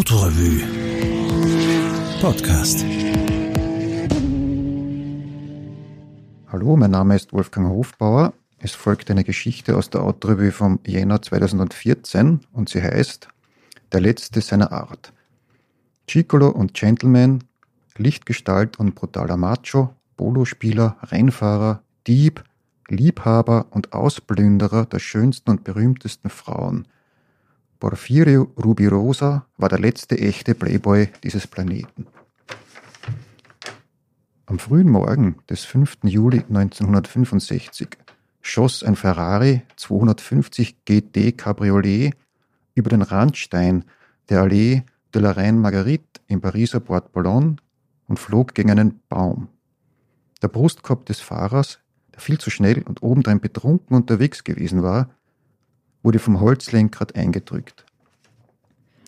Autorevue Podcast. Hallo, mein Name ist Wolfgang Hofbauer. Es folgt eine Geschichte aus der Autorevue vom Jänner 2014 und sie heißt Der letzte seiner Art. Chicolo und Gentleman, Lichtgestalt und brutaler Macho, Polospieler, Rennfahrer, Dieb, Liebhaber und Ausplünderer der schönsten und berühmtesten Frauen – Porfirio Rubirosa war der letzte echte Playboy dieses Planeten. Am frühen Morgen des 5. Juli 1965 schoss ein Ferrari 250 GT Cabriolet über den Randstein der Allee de la Reine Marguerite im Pariser Port Boulogne und flog gegen einen Baum. Der Brustkorb des Fahrers, der viel zu schnell und obendrein betrunken unterwegs gewesen war, wurde vom Holzlenkrad eingedrückt.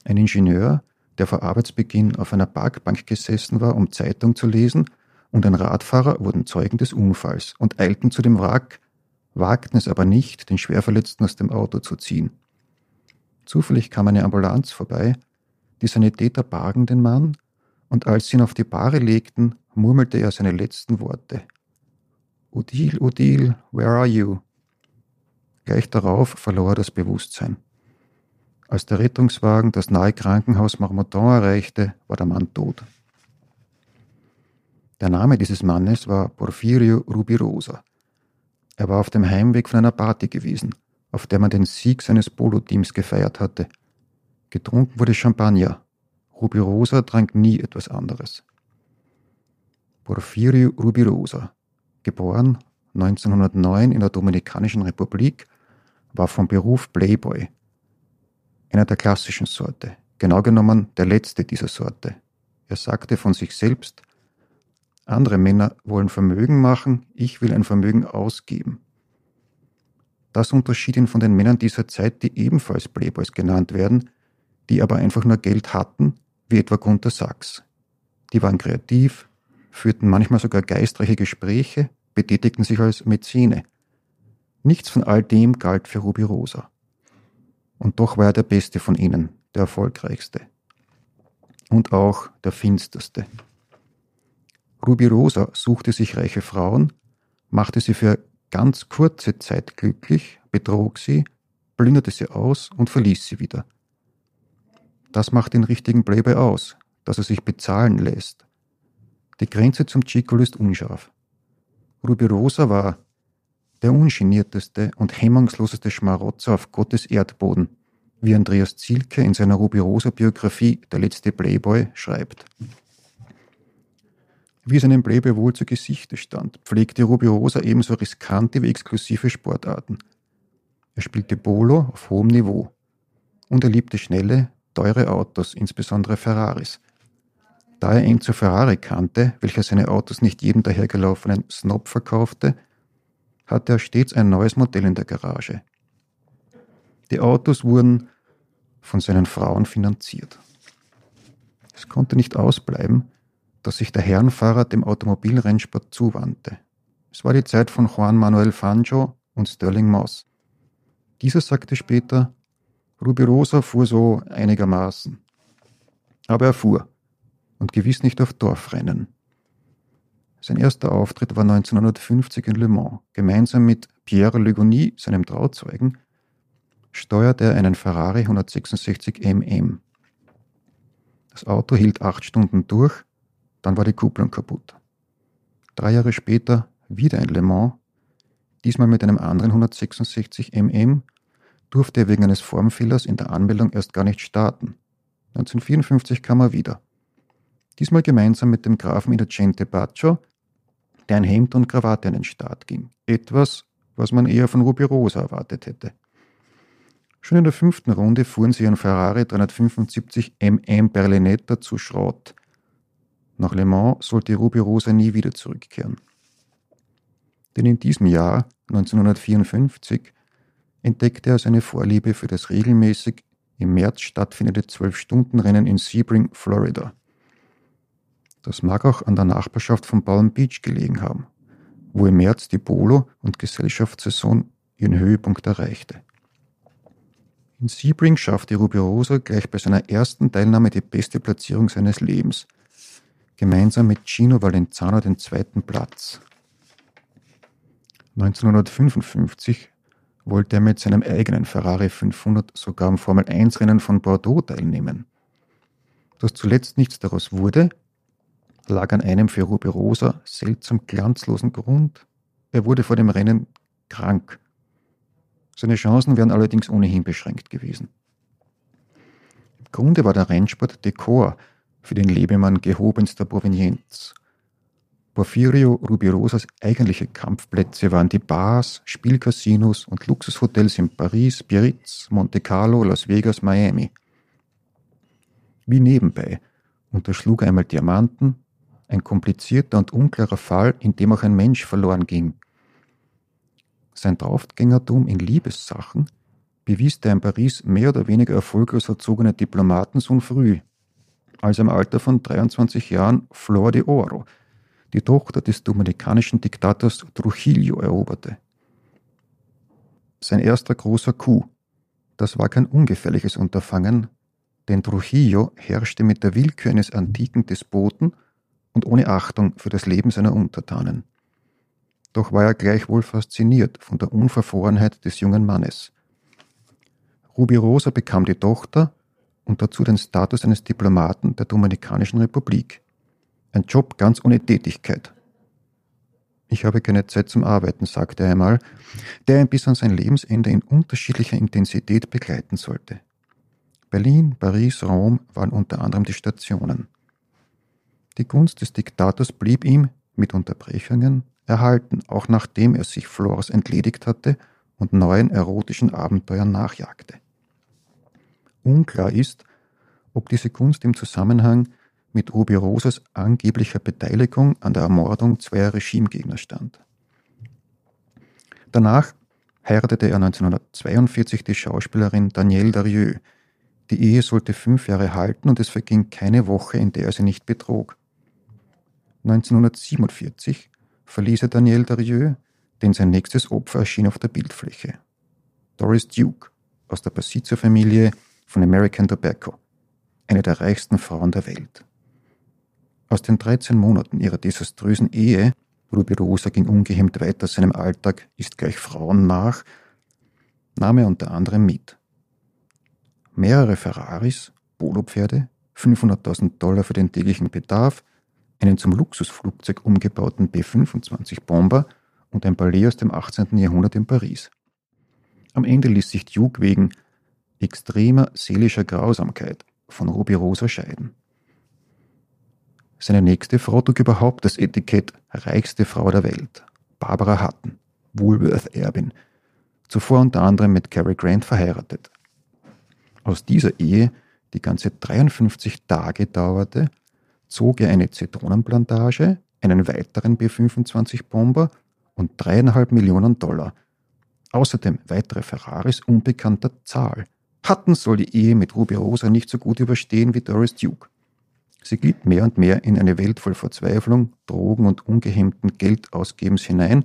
Ein Ingenieur, der vor Arbeitsbeginn auf einer Parkbank gesessen war, um Zeitung zu lesen, und ein Radfahrer wurden Zeugen des Unfalls und eilten zu dem Wrack, wagten es aber nicht, den Schwerverletzten aus dem Auto zu ziehen. Zufällig kam eine Ambulanz vorbei, die Sanitäter bargen den Mann, und als sie ihn auf die Bahre legten, murmelte er seine letzten Worte. Odile, Odile, where are you? Gleich darauf verlor er das Bewusstsein. Als der Rettungswagen das nahe Krankenhaus Marmottan erreichte, war der Mann tot. Der Name dieses Mannes war Porfirio Rubirosa. Er war auf dem Heimweg von einer Party gewesen, auf der man den Sieg seines Polo-Teams gefeiert hatte. Getrunken wurde Champagner. Rubirosa trank nie etwas anderes. Porfirio Rubirosa, geboren 1909 in der Dominikanischen Republik, war vom Beruf Playboy, einer der klassischen Sorte, genau genommen der letzte dieser Sorte. Er sagte von sich selbst, andere Männer wollen Vermögen machen, ich will ein Vermögen ausgeben. Das unterschied ihn von den Männern dieser Zeit, die ebenfalls Playboys genannt werden, die aber einfach nur Geld hatten, wie etwa Gunter Sachs. Die waren kreativ, führten manchmal sogar geistreiche Gespräche, betätigten sich als Mäzene. Nichts von all dem galt für Ruby Rosa. Und doch war er der Beste von ihnen, der erfolgreichste. Und auch der finsterste. Ruby Rosa suchte sich reiche Frauen, machte sie für ganz kurze Zeit glücklich, betrog sie, plünderte sie aus und verließ sie wieder. Das macht den richtigen Playboy aus, dass er sich bezahlen lässt. Die Grenze zum Chicolo ist unscharf. Rubirosa war der ungenierteste und hemmungsloseste Schmarotzer auf Gottes Erdboden, wie Andreas Zielke in seiner Rubirosa-Biografie Der letzte Playboy schreibt. Wie es einem Playboy wohl zu Gesichte stand, pflegte Rubirosa ebenso riskante wie exklusive Sportarten. Er spielte Polo auf hohem Niveau und er liebte schnelle, teure Autos, insbesondere Ferraris – da er Enzo Ferrari kannte, welcher seine Autos nicht jedem dahergelaufenen Snob verkaufte, hatte er stets ein neues Modell in der Garage. Die Autos wurden von seinen Frauen finanziert. Es konnte nicht ausbleiben, dass sich der Herrenfahrer dem Automobilrennsport zuwandte. Es war die Zeit von Juan Manuel Fangio und Sterling Moss. Dieser sagte später, Rubirosa fuhr so einigermaßen. Aber er fuhr und gewiss nicht auf Dorfrennen. Sein erster Auftritt war 1950 in Le Mans. Gemeinsam mit Pierre Legoni, seinem Trauzeugen, steuerte er einen Ferrari 166 MM. Das Auto hielt acht Stunden durch, dann war die Kupplung kaputt. Drei Jahre später wieder in Le Mans, diesmal mit einem anderen 166 MM, durfte er wegen eines Formfehlers in der Anmeldung erst gar nicht starten. 1954 kam er wieder diesmal gemeinsam mit dem Grafen Innocente Baccio, der ein Hemd und Krawatte an den Start ging. Etwas, was man eher von Rubirosa erwartet hätte. Schon in der fünften Runde fuhren sie ihren Ferrari 375 MM Berlinetta zu Schrott. Nach Le Mans sollte Rubirosa nie wieder zurückkehren. Denn in diesem Jahr, 1954, entdeckte er seine Vorliebe für das regelmäßig im März stattfindende Zwölf-Stunden-Rennen in Sebring, Florida. Das mag auch an der Nachbarschaft von Palm Beach gelegen haben, wo im März die Polo- und Gesellschaftssaison ihren Höhepunkt erreichte. In Sebring schaffte Rubirosa gleich bei seiner ersten Teilnahme die beste Platzierung seines Lebens. Gemeinsam mit Gino Valenzano den zweiten Platz. 1955 wollte er mit seinem eigenen Ferrari 500 sogar am Formel 1 Rennen von Bordeaux teilnehmen. Dass zuletzt nichts daraus wurde, lag an einem für Rubirosa seltsam glanzlosen Grund. Er wurde vor dem Rennen krank seine Chancen wären allerdings ohnehin beschränkt gewesen. Im Grunde war der Rennsport Dekor für den Lebemann gehobenster Provenienz. Porfirio Rubirosas eigentliche Kampfplätze waren die Bars, Spielcasinos und Luxushotels in Paris, Biarritz, Monte Carlo, Las Vegas, Miami. Wie nebenbei unterschlug er einmal Diamanten, ein komplizierter und unklarer Fall, in dem auch ein Mensch verloren ging – sein Draufgängertum in Liebessachen bewies der in Paris mehr oder weniger erfolglos erzogene Diplomatensohn früh, als im Alter von 23 Jahren Flor de Oro, die Tochter des dominikanischen Diktators Trujillo, eroberte. Sein erster großer Coup, das war kein ungefährliches Unterfangen, denn Trujillo herrschte mit der Willkür eines antiken Despoten und ohne Achtung für das Leben seiner Untertanen doch war er gleichwohl fasziniert von der Unverfrorenheit des jungen Mannes. Rubirosa bekam die Tochter und dazu den Status eines Diplomaten der Dominikanischen Republik. Ein Job ganz ohne Tätigkeit. Ich habe keine Zeit zum Arbeiten, sagte er einmal, der ihn bis an sein Lebensende in unterschiedlicher Intensität begleiten sollte. Berlin, Paris, Rom waren unter anderem die Stationen. Die Gunst des Diktators blieb ihm, mit Unterbrechungen, erhalten, auch nachdem er sich Flores entledigt hatte und neuen erotischen Abenteuern nachjagte. Unklar ist, ob diese Kunst im Zusammenhang mit Rubirosas angeblicher Beteiligung an der Ermordung zweier Regimegegner stand. Danach heiratete er 1942 die Schauspielerin Danielle Darieux. Die Ehe sollte fünf Jahre halten und es verging keine Woche, in der er sie nicht betrog. 1947 verließ er Daniel Darieux, denn sein nächstes Opfer erschien auf der Bildfläche. Doris Duke aus der Besitzer-Familie von American Tobacco, eine der reichsten Frauen der Welt. Aus den 13 Monaten ihrer desaströsen Ehe, Rubirosa ging ungehemmt weiter seinem Alltag, ist gleich Frauen nach, nahm er unter anderem mit. Mehrere Ferraris, Polopferde, 500.000 Dollar für den täglichen Bedarf, einen zum Luxusflugzeug umgebauten B-25 Bomber und ein Palais aus dem 18. Jahrhundert in Paris. Am Ende ließ sich Duke wegen extremer seelischer Grausamkeit von Ruby Rosa scheiden. Seine nächste Frau trug überhaupt das Etikett reichste Frau der Welt, Barbara Hutton, Woolworth-Erbin, zuvor unter anderem mit Cary Grant verheiratet. Aus dieser Ehe, die ganze 53 Tage dauerte, zog er eine Zitronenplantage, einen weiteren B-25-Bomber und dreieinhalb Millionen Dollar. Außerdem weitere Ferraris unbekannter Zahl. Hatten soll die Ehe mit Ruby Rosa nicht so gut überstehen wie Doris Duke. Sie glitt mehr und mehr in eine Welt voll Verzweiflung, Drogen und ungehemmten Geldausgebens hinein,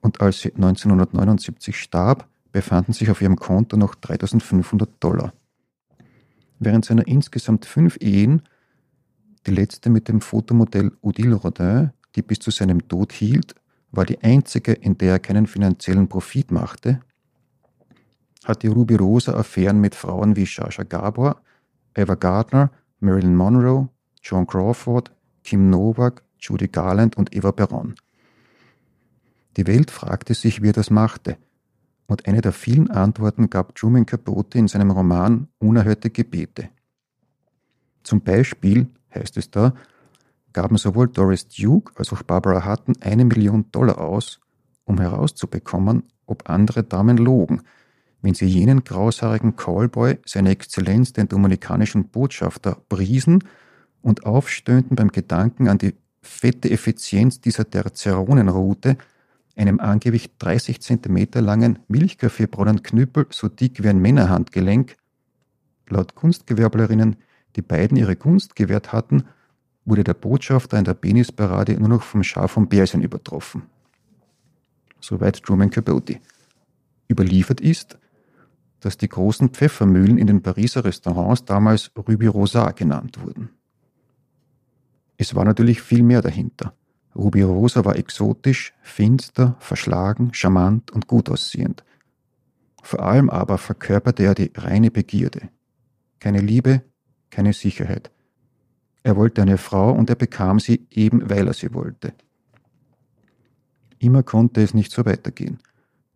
und als sie 1979 starb, befanden sich auf ihrem Konto noch 3500 Dollar. Während seiner insgesamt fünf Ehen die letzte mit dem Fotomodell Odile Rodin, die bis zu seinem Tod hielt, war die einzige, in der er keinen finanziellen Profit machte, hatte Ruby Rosa Affären mit Frauen wie Shasha Gabor, Eva Gardner, Marilyn Monroe, John Crawford, Kim Novak, Judy Garland und Eva Perron. Die Welt fragte sich, wie er das machte, und eine der vielen Antworten gab Truman Capote in seinem Roman Unerhörte Gebete. Zum Beispiel heißt es da, gaben sowohl Doris Duke als auch Barbara Hutton eine Million Dollar aus, um herauszubekommen, ob andere Damen logen, wenn sie jenen graushaarigen Callboy, seine Exzellenz, den dominikanischen Botschafter, priesen und aufstöhnten beim Gedanken an die fette Effizienz dieser Terzeronenroute, einem angeblich 30 cm langen milchkaffeebraunen Knüppel so dick wie ein Männerhandgelenk, laut Kunstgewerblerinnen die beiden ihre Gunst gewährt hatten, wurde der Botschafter in der Penisparade nur noch vom Schaf von Bärchen übertroffen. Soweit Truman Capote. Überliefert ist, dass die großen Pfeffermühlen in den Pariser Restaurants damals Ruby Rosa genannt wurden. Es war natürlich viel mehr dahinter. Ruby Rosa war exotisch, finster, verschlagen, charmant und gut aussehend. Vor allem aber verkörperte er die reine Begierde. Keine Liebe, keine Sicherheit. Er wollte eine Frau und er bekam sie eben, weil er sie wollte. Immer konnte es nicht so weitergehen,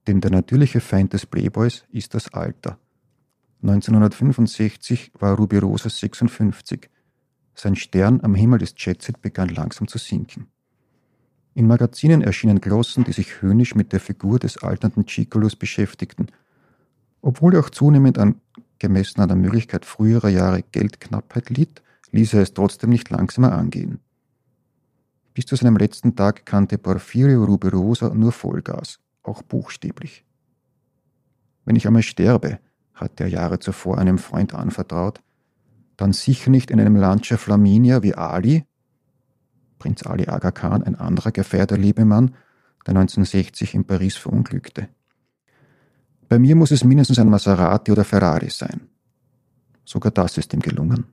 denn der natürliche Feind des Playboys ist das Alter. 1965 war Ruby Rosa 56. Sein Stern am Himmel des Jetset begann langsam zu sinken. In Magazinen erschienen Glossen, die sich höhnisch mit der Figur des alternden Chicolos beschäftigten. Obwohl er auch zunehmend an, gemessen an der Möglichkeit früherer Jahre, Geldknappheit litt, ließ er es trotzdem nicht langsamer angehen. Bis zu seinem letzten Tag kannte Porfirio Rubirosa nur Vollgas, auch buchstäblich. Wenn ich einmal sterbe, hatte er Jahre zuvor einem Freund anvertraut, dann sicher nicht in einem Lancia Flaminia wie Ali, Prinz Ali Aga Khan, ein anderer gefährder Lebemann, der 1960 in Paris verunglückte. Bei mir muss es mindestens ein Maserati oder Ferrari sein. Sogar das ist ihm gelungen.